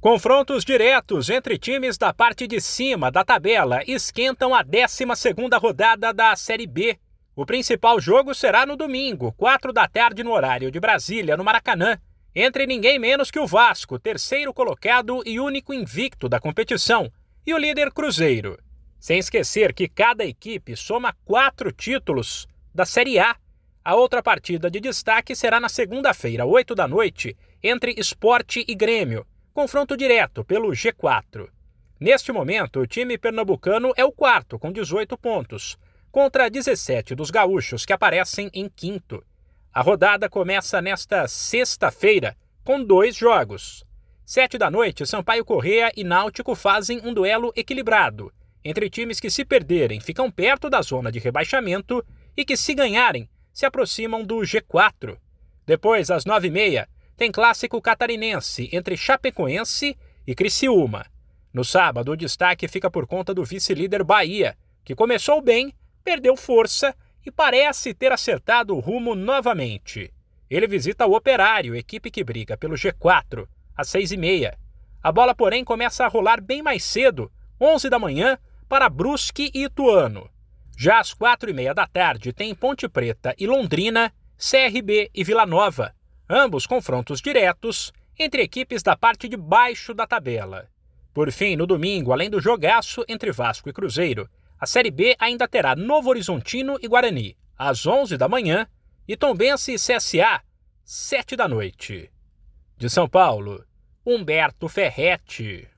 Confrontos diretos entre times da parte de cima da tabela esquentam a 12ª rodada da Série B. O principal jogo será no domingo, 4 da tarde no horário de Brasília, no Maracanã, entre ninguém menos que o Vasco, terceiro colocado e único invicto da competição, e o líder Cruzeiro. Sem esquecer que cada equipe soma quatro títulos da Série A. A outra partida de destaque será na segunda-feira, 8 da noite, entre Esporte e Grêmio confronto direto pelo G4. Neste momento, o time pernambucano é o quarto, com 18 pontos, contra 17 dos gaúchos, que aparecem em quinto. A rodada começa nesta sexta-feira, com dois jogos. Sete da noite, Sampaio Correa e Náutico fazem um duelo equilibrado, entre times que, se perderem, ficam perto da zona de rebaixamento e que, se ganharem, se aproximam do G4. Depois, às nove e meia, tem clássico catarinense entre Chapecoense e Criciúma. No sábado, o destaque fica por conta do vice-líder Bahia, que começou bem, perdeu força e parece ter acertado o rumo novamente. Ele visita o Operário, equipe que briga pelo G4, às seis e meia. A bola, porém, começa a rolar bem mais cedo, 11 da manhã, para Brusque e Ituano. Já às quatro e meia da tarde tem Ponte Preta e Londrina, CRB e Vila Nova ambos confrontos diretos entre equipes da parte de baixo da tabela. Por fim, no domingo, além do jogaço entre Vasco e Cruzeiro, a Série B ainda terá Novo Horizontino e Guarani, às 11 da manhã, e Tombense e CSA, 7 da noite. De São Paulo, Humberto Ferretti.